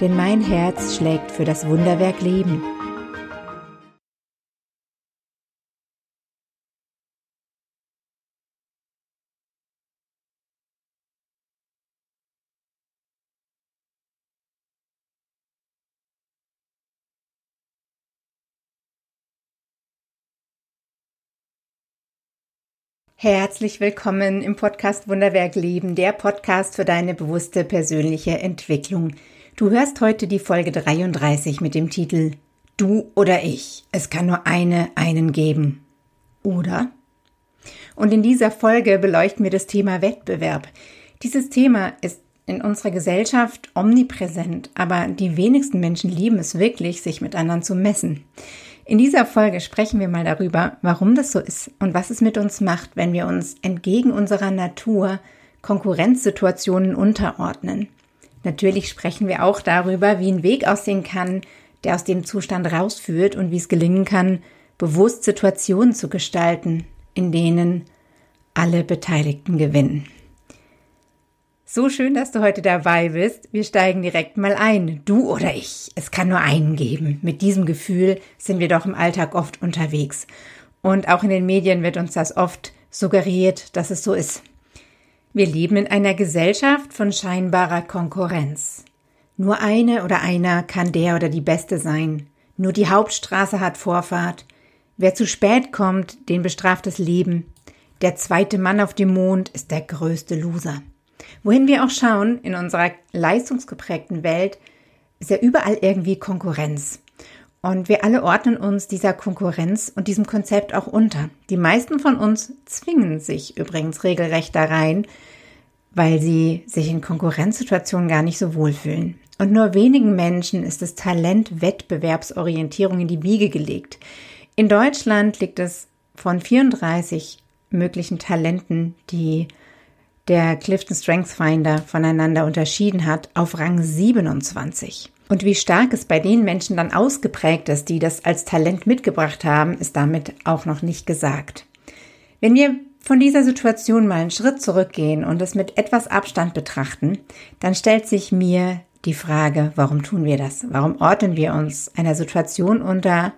denn mein Herz schlägt für das Wunderwerk Leben. Herzlich willkommen im Podcast Wunderwerk Leben, der Podcast für deine bewusste persönliche Entwicklung. Du hörst heute die Folge 33 mit dem Titel Du oder ich. Es kann nur eine, einen geben. Oder? Und in dieser Folge beleuchten wir das Thema Wettbewerb. Dieses Thema ist in unserer Gesellschaft omnipräsent, aber die wenigsten Menschen lieben es wirklich, sich mit anderen zu messen. In dieser Folge sprechen wir mal darüber, warum das so ist und was es mit uns macht, wenn wir uns entgegen unserer Natur Konkurrenzsituationen unterordnen. Natürlich sprechen wir auch darüber, wie ein Weg aussehen kann, der aus dem Zustand rausführt und wie es gelingen kann, bewusst Situationen zu gestalten, in denen alle Beteiligten gewinnen. So schön, dass du heute dabei bist. Wir steigen direkt mal ein. Du oder ich. Es kann nur einen geben. Mit diesem Gefühl sind wir doch im Alltag oft unterwegs. Und auch in den Medien wird uns das oft suggeriert, dass es so ist. Wir leben in einer Gesellschaft von scheinbarer Konkurrenz. Nur eine oder einer kann der oder die Beste sein. Nur die Hauptstraße hat Vorfahrt. Wer zu spät kommt, den bestraft das Leben. Der zweite Mann auf dem Mond ist der größte Loser. Wohin wir auch schauen, in unserer leistungsgeprägten Welt, ist ja überall irgendwie Konkurrenz. Und wir alle ordnen uns dieser Konkurrenz und diesem Konzept auch unter. Die meisten von uns zwingen sich übrigens regelrecht da rein, weil sie sich in Konkurrenzsituationen gar nicht so wohlfühlen. Und nur wenigen Menschen ist das Talent Wettbewerbsorientierung in die Wiege gelegt. In Deutschland liegt es von 34 möglichen Talenten, die der Clifton Strength Finder voneinander unterschieden hat, auf Rang 27. Und wie stark es bei den Menschen dann ausgeprägt ist, die das als Talent mitgebracht haben, ist damit auch noch nicht gesagt. Wenn wir von dieser Situation mal einen Schritt zurückgehen und es mit etwas Abstand betrachten, dann stellt sich mir die Frage, warum tun wir das? Warum ordnen wir uns einer Situation unter,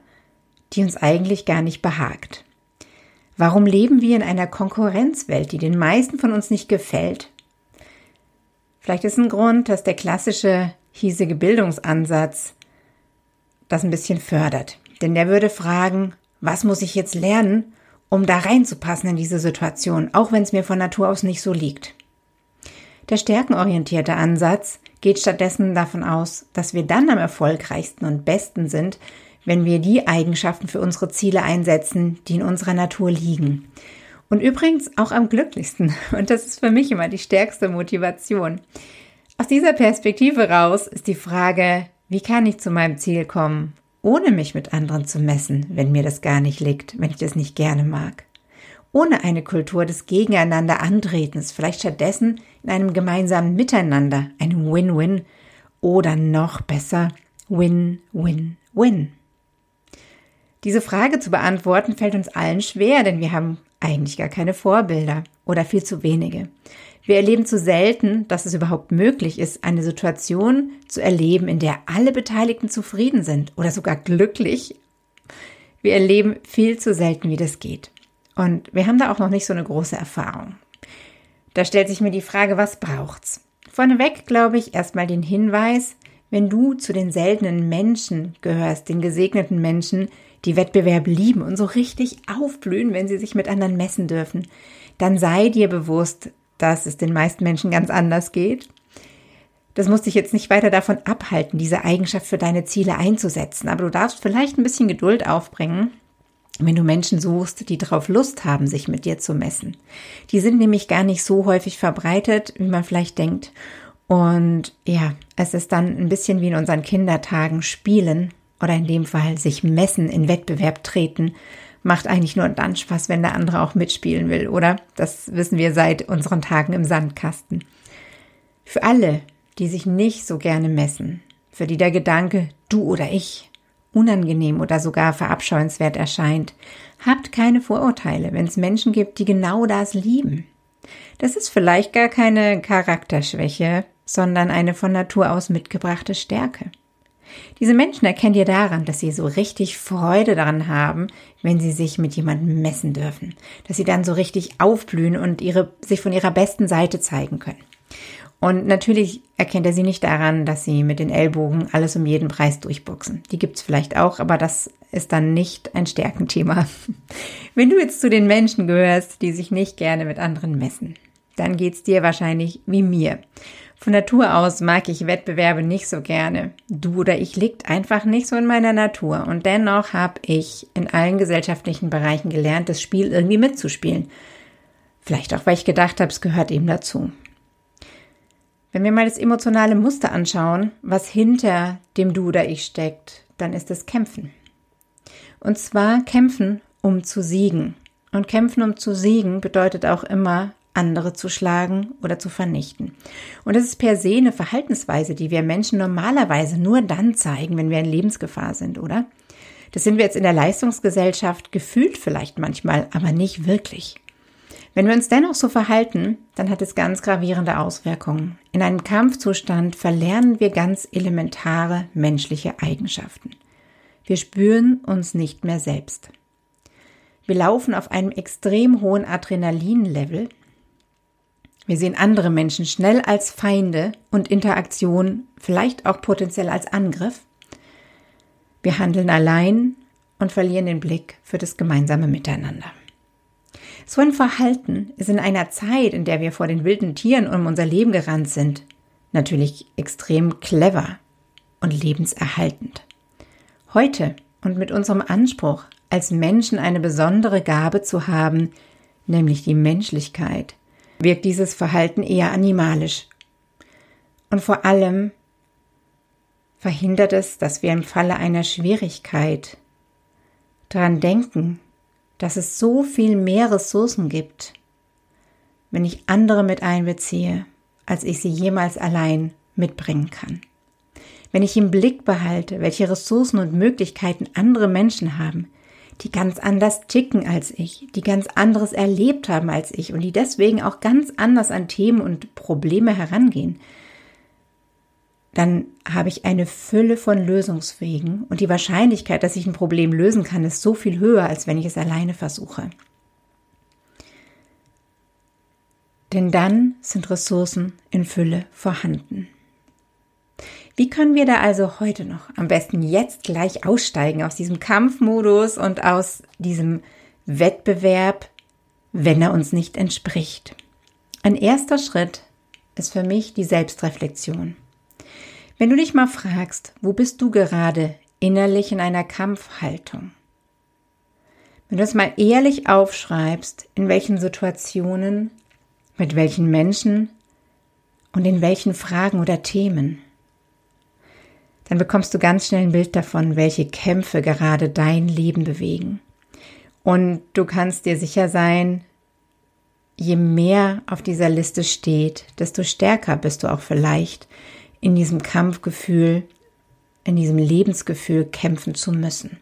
die uns eigentlich gar nicht behagt? Warum leben wir in einer Konkurrenzwelt, die den meisten von uns nicht gefällt? Vielleicht ist ein Grund, dass der klassische hiesige Bildungsansatz das ein bisschen fördert. Denn der würde fragen, was muss ich jetzt lernen, um da reinzupassen in diese Situation, auch wenn es mir von Natur aus nicht so liegt. Der stärkenorientierte Ansatz geht stattdessen davon aus, dass wir dann am erfolgreichsten und besten sind, wenn wir die Eigenschaften für unsere Ziele einsetzen, die in unserer Natur liegen. Und übrigens auch am glücklichsten. Und das ist für mich immer die stärkste Motivation. Aus dieser Perspektive raus ist die Frage, wie kann ich zu meinem Ziel kommen, ohne mich mit anderen zu messen, wenn mir das gar nicht liegt, wenn ich das nicht gerne mag. Ohne eine Kultur des Gegeneinander Antretens, vielleicht stattdessen in einem gemeinsamen Miteinander, einem Win-Win oder noch besser Win-Win-Win. Diese Frage zu beantworten fällt uns allen schwer, denn wir haben eigentlich gar keine Vorbilder oder viel zu wenige. Wir erleben zu selten, dass es überhaupt möglich ist, eine Situation zu erleben, in der alle Beteiligten zufrieden sind oder sogar glücklich. Wir erleben viel zu selten, wie das geht. Und wir haben da auch noch nicht so eine große Erfahrung. Da stellt sich mir die Frage, was braucht's? Vorneweg glaube ich erstmal den Hinweis, wenn du zu den seltenen Menschen gehörst, den gesegneten Menschen, die Wettbewerb lieben und so richtig aufblühen, wenn sie sich mit anderen messen dürfen, dann sei dir bewusst, dass es den meisten Menschen ganz anders geht. Das muss dich jetzt nicht weiter davon abhalten, diese Eigenschaft für deine Ziele einzusetzen, aber du darfst vielleicht ein bisschen Geduld aufbringen, wenn du Menschen suchst, die darauf Lust haben, sich mit dir zu messen. Die sind nämlich gar nicht so häufig verbreitet, wie man vielleicht denkt. Und ja, es ist dann ein bisschen wie in unseren Kindertagen spielen oder in dem Fall sich messen, in Wettbewerb treten, macht eigentlich nur dann Spaß, wenn der andere auch mitspielen will, oder? Das wissen wir seit unseren Tagen im Sandkasten. Für alle, die sich nicht so gerne messen, für die der Gedanke du oder ich unangenehm oder sogar verabscheuenswert erscheint, habt keine Vorurteile, wenn es Menschen gibt, die genau das lieben. Das ist vielleicht gar keine Charakterschwäche, sondern eine von Natur aus mitgebrachte Stärke. Diese Menschen erkennt ihr daran, dass sie so richtig Freude daran haben, wenn sie sich mit jemandem messen dürfen, dass sie dann so richtig aufblühen und ihre, sich von ihrer besten Seite zeigen können. Und natürlich erkennt er sie nicht daran, dass sie mit den Ellbogen alles um jeden Preis durchboxen. Die gibt's vielleicht auch, aber das ist dann nicht ein Stärkenthema. Wenn du jetzt zu den Menschen gehörst, die sich nicht gerne mit anderen messen, dann geht's dir wahrscheinlich wie mir. Von Natur aus mag ich Wettbewerbe nicht so gerne. Du oder ich liegt einfach nicht so in meiner Natur. Und dennoch habe ich in allen gesellschaftlichen Bereichen gelernt, das Spiel irgendwie mitzuspielen. Vielleicht auch, weil ich gedacht habe, es gehört eben dazu. Wenn wir mal das emotionale Muster anschauen, was hinter dem Du oder Ich steckt, dann ist es Kämpfen. Und zwar kämpfen, um zu siegen. Und kämpfen, um zu siegen, bedeutet auch immer, andere zu schlagen oder zu vernichten. Und das ist per se eine Verhaltensweise, die wir Menschen normalerweise nur dann zeigen, wenn wir in Lebensgefahr sind, oder? Das sind wir jetzt in der Leistungsgesellschaft gefühlt vielleicht manchmal, aber nicht wirklich. Wenn wir uns dennoch so verhalten, dann hat es ganz gravierende Auswirkungen. In einem Kampfzustand verlernen wir ganz elementare menschliche Eigenschaften. Wir spüren uns nicht mehr selbst. Wir laufen auf einem extrem hohen Adrenalinlevel. Wir sehen andere Menschen schnell als Feinde und Interaktion vielleicht auch potenziell als Angriff. Wir handeln allein und verlieren den Blick für das gemeinsame Miteinander. So ein Verhalten ist in einer Zeit, in der wir vor den wilden Tieren um unser Leben gerannt sind, natürlich extrem clever und lebenserhaltend. Heute und mit unserem Anspruch, als Menschen eine besondere Gabe zu haben, nämlich die Menschlichkeit, wirkt dieses Verhalten eher animalisch. Und vor allem verhindert es, dass wir im Falle einer Schwierigkeit daran denken, dass es so viel mehr Ressourcen gibt, wenn ich andere mit einbeziehe, als ich sie jemals allein mitbringen kann. Wenn ich im Blick behalte, welche Ressourcen und Möglichkeiten andere Menschen haben, die ganz anders ticken als ich, die ganz anderes erlebt haben als ich und die deswegen auch ganz anders an Themen und Probleme herangehen, dann habe ich eine Fülle von Lösungswegen und die Wahrscheinlichkeit, dass ich ein Problem lösen kann, ist so viel höher, als wenn ich es alleine versuche. Denn dann sind Ressourcen in Fülle vorhanden. Wie können wir da also heute noch am besten jetzt gleich aussteigen aus diesem Kampfmodus und aus diesem Wettbewerb, wenn er uns nicht entspricht? Ein erster Schritt ist für mich die Selbstreflexion. Wenn du dich mal fragst, wo bist du gerade innerlich in einer Kampfhaltung? Wenn du es mal ehrlich aufschreibst, in welchen Situationen, mit welchen Menschen und in welchen Fragen oder Themen, dann bekommst du ganz schnell ein Bild davon, welche Kämpfe gerade dein Leben bewegen. Und du kannst dir sicher sein, je mehr auf dieser Liste steht, desto stärker bist du auch vielleicht in diesem Kampfgefühl, in diesem Lebensgefühl kämpfen zu müssen.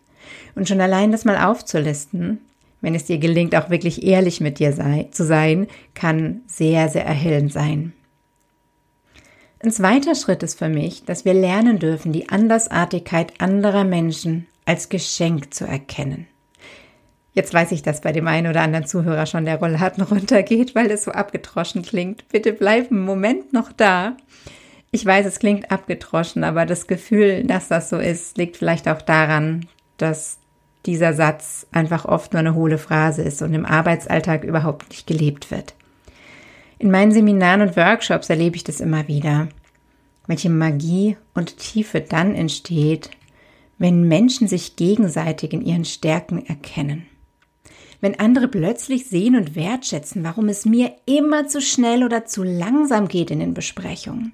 Und schon allein das mal aufzulisten, wenn es dir gelingt, auch wirklich ehrlich mit dir sei, zu sein, kann sehr, sehr erhellend sein. Ein zweiter Schritt ist für mich, dass wir lernen dürfen, die Andersartigkeit anderer Menschen als Geschenk zu erkennen. Jetzt weiß ich, dass bei dem einen oder anderen Zuhörer schon der Rollladen runtergeht, weil es so abgetroschen klingt. Bitte bleib einen Moment noch da. Ich weiß, es klingt abgedroschen, aber das Gefühl, dass das so ist, liegt vielleicht auch daran, dass dieser Satz einfach oft nur eine hohle Phrase ist und im Arbeitsalltag überhaupt nicht gelebt wird. In meinen Seminaren und Workshops erlebe ich das immer wieder, welche Magie und Tiefe dann entsteht, wenn Menschen sich gegenseitig in ihren Stärken erkennen. Wenn andere plötzlich sehen und wertschätzen, warum es mir immer zu schnell oder zu langsam geht in den Besprechungen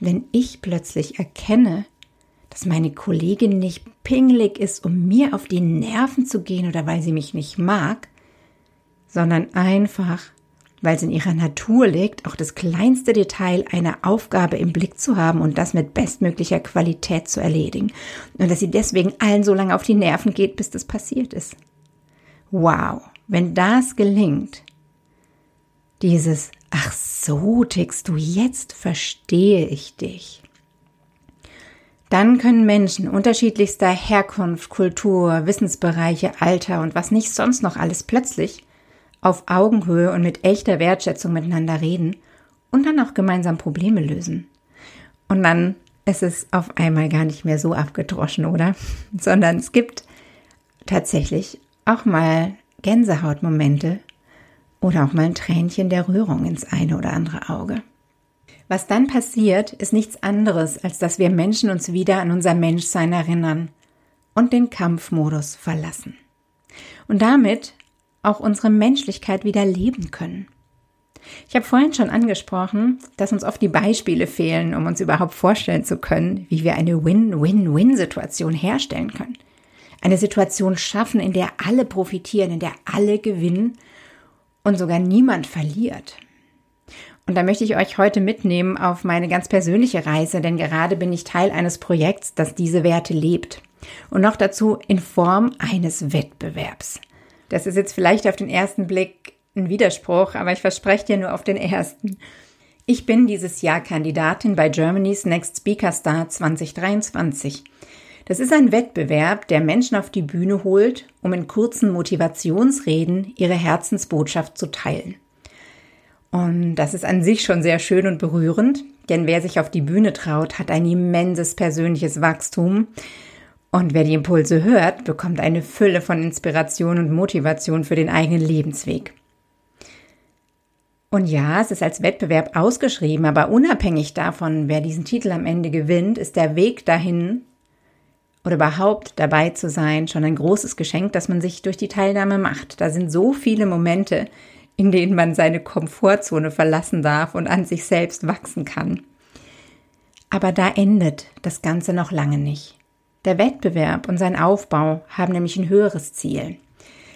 wenn ich plötzlich erkenne, dass meine Kollegin nicht pingelig ist, um mir auf die Nerven zu gehen oder weil sie mich nicht mag, sondern einfach, weil es in ihrer Natur liegt, auch das kleinste Detail einer Aufgabe im Blick zu haben und das mit bestmöglicher Qualität zu erledigen. Und dass sie deswegen allen so lange auf die Nerven geht, bis das passiert ist. Wow, wenn das gelingt, dieses, ach so tickst du, jetzt verstehe ich dich dann können Menschen unterschiedlichster Herkunft, Kultur, Wissensbereiche, Alter und was nicht sonst noch alles plötzlich auf Augenhöhe und mit echter Wertschätzung miteinander reden und dann auch gemeinsam Probleme lösen. Und dann ist es auf einmal gar nicht mehr so abgedroschen, oder? Sondern es gibt tatsächlich auch mal Gänsehautmomente oder auch mal ein Tränchen der Rührung ins eine oder andere Auge. Was dann passiert, ist nichts anderes, als dass wir Menschen uns wieder an unser Menschsein erinnern und den Kampfmodus verlassen. Und damit auch unsere Menschlichkeit wieder leben können. Ich habe vorhin schon angesprochen, dass uns oft die Beispiele fehlen, um uns überhaupt vorstellen zu können, wie wir eine Win-Win-Win-Situation herstellen können. Eine Situation schaffen, in der alle profitieren, in der alle gewinnen und sogar niemand verliert. Und da möchte ich euch heute mitnehmen auf meine ganz persönliche Reise, denn gerade bin ich Teil eines Projekts, das diese Werte lebt. Und noch dazu in Form eines Wettbewerbs. Das ist jetzt vielleicht auf den ersten Blick ein Widerspruch, aber ich verspreche dir nur auf den ersten. Ich bin dieses Jahr Kandidatin bei Germany's Next Speaker Star 2023. Das ist ein Wettbewerb, der Menschen auf die Bühne holt, um in kurzen Motivationsreden ihre Herzensbotschaft zu teilen. Und das ist an sich schon sehr schön und berührend, denn wer sich auf die Bühne traut, hat ein immenses persönliches Wachstum. Und wer die Impulse hört, bekommt eine Fülle von Inspiration und Motivation für den eigenen Lebensweg. Und ja, es ist als Wettbewerb ausgeschrieben, aber unabhängig davon, wer diesen Titel am Ende gewinnt, ist der Weg dahin oder überhaupt dabei zu sein schon ein großes Geschenk, das man sich durch die Teilnahme macht. Da sind so viele Momente, in denen man seine Komfortzone verlassen darf und an sich selbst wachsen kann. Aber da endet das Ganze noch lange nicht. Der Wettbewerb und sein Aufbau haben nämlich ein höheres Ziel.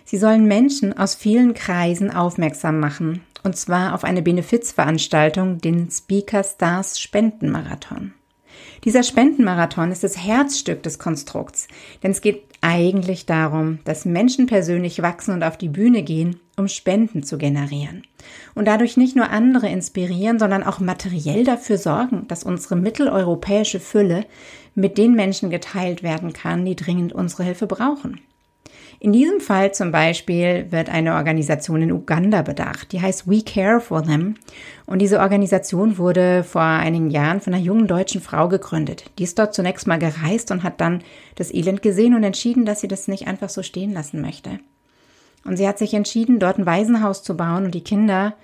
Sie sollen Menschen aus vielen Kreisen aufmerksam machen, und zwar auf eine Benefizveranstaltung, den Speaker Stars Spendenmarathon. Dieser Spendenmarathon ist das Herzstück des Konstrukts, denn es geht eigentlich darum, dass Menschen persönlich wachsen und auf die Bühne gehen, um Spenden zu generieren. Und dadurch nicht nur andere inspirieren, sondern auch materiell dafür sorgen, dass unsere mitteleuropäische Fülle mit den Menschen geteilt werden kann, die dringend unsere Hilfe brauchen. In diesem Fall zum Beispiel wird eine Organisation in Uganda bedacht, die heißt We Care for Them. Und diese Organisation wurde vor einigen Jahren von einer jungen deutschen Frau gegründet. Die ist dort zunächst mal gereist und hat dann das Elend gesehen und entschieden, dass sie das nicht einfach so stehen lassen möchte. Und sie hat sich entschieden, dort ein Waisenhaus zu bauen und die Kinder,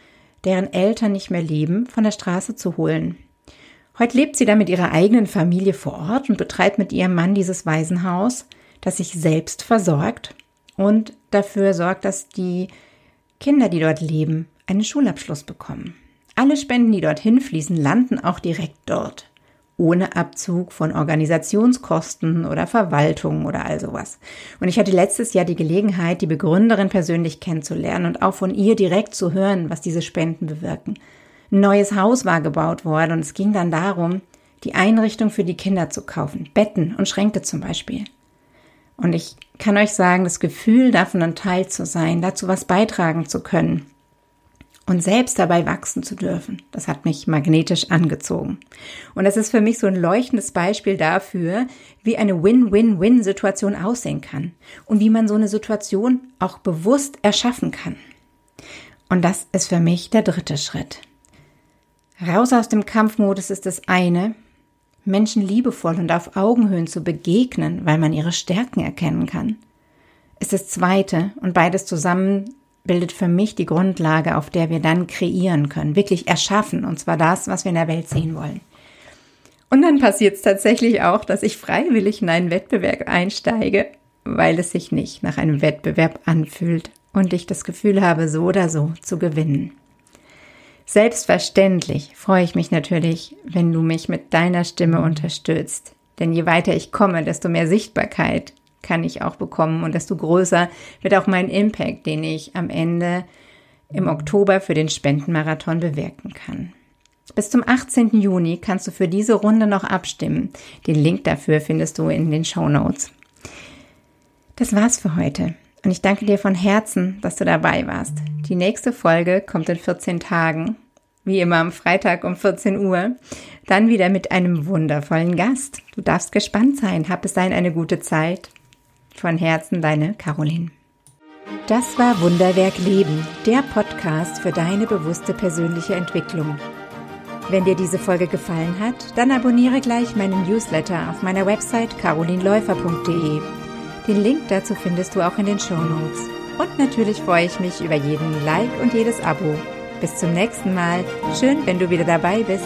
deren Eltern nicht mehr leben, von der Straße zu holen. Heute lebt sie da mit ihrer eigenen Familie vor Ort und betreibt mit ihrem Mann dieses Waisenhaus, das sich selbst versorgt und dafür sorgt, dass die Kinder, die dort leben, einen Schulabschluss bekommen. Alle Spenden, die dorthin fließen, landen auch direkt dort, ohne Abzug von Organisationskosten oder Verwaltung oder all sowas. Und ich hatte letztes Jahr die Gelegenheit, die Begründerin persönlich kennenzulernen und auch von ihr direkt zu hören, was diese Spenden bewirken. Ein neues Haus war gebaut worden und es ging dann darum, die Einrichtung für die Kinder zu kaufen, Betten und Schränke zum Beispiel. Und ich kann euch sagen, das Gefühl, davon ein Teil zu sein, dazu was beitragen zu können und selbst dabei wachsen zu dürfen, das hat mich magnetisch angezogen. Und das ist für mich so ein leuchtendes Beispiel dafür, wie eine Win-Win-Win-Situation aussehen kann und wie man so eine Situation auch bewusst erschaffen kann. Und das ist für mich der dritte Schritt. Raus aus dem Kampfmodus ist das eine, Menschen liebevoll und auf Augenhöhen zu begegnen, weil man ihre Stärken erkennen kann, ist das Zweite und beides zusammen bildet für mich die Grundlage, auf der wir dann kreieren können, wirklich erschaffen, und zwar das, was wir in der Welt sehen wollen. Und dann passiert es tatsächlich auch, dass ich freiwillig in einen Wettbewerb einsteige, weil es sich nicht nach einem Wettbewerb anfühlt und ich das Gefühl habe, so oder so zu gewinnen. Selbstverständlich freue ich mich natürlich, wenn du mich mit deiner Stimme unterstützt, Denn je weiter ich komme, desto mehr Sichtbarkeit kann ich auch bekommen und desto größer wird auch mein Impact, den ich am Ende im Oktober für den Spendenmarathon bewirken kann. Bis zum 18. Juni kannst du für diese Runde noch abstimmen. Den Link dafür findest du in den Show Notes. Das war's für heute. Und ich danke dir von Herzen, dass du dabei warst. Die nächste Folge kommt in 14 Tagen. Wie immer am Freitag um 14 Uhr. Dann wieder mit einem wundervollen Gast. Du darfst gespannt sein. Hab es sein eine gute Zeit. Von Herzen deine Caroline. Das war Wunderwerk Leben, der Podcast für deine bewusste persönliche Entwicklung. Wenn dir diese Folge gefallen hat, dann abonniere gleich meinen Newsletter auf meiner Website carolinläufer.de. Den Link dazu findest du auch in den Show Notes. Und natürlich freue ich mich über jeden Like und jedes Abo. Bis zum nächsten Mal. Schön, wenn du wieder dabei bist.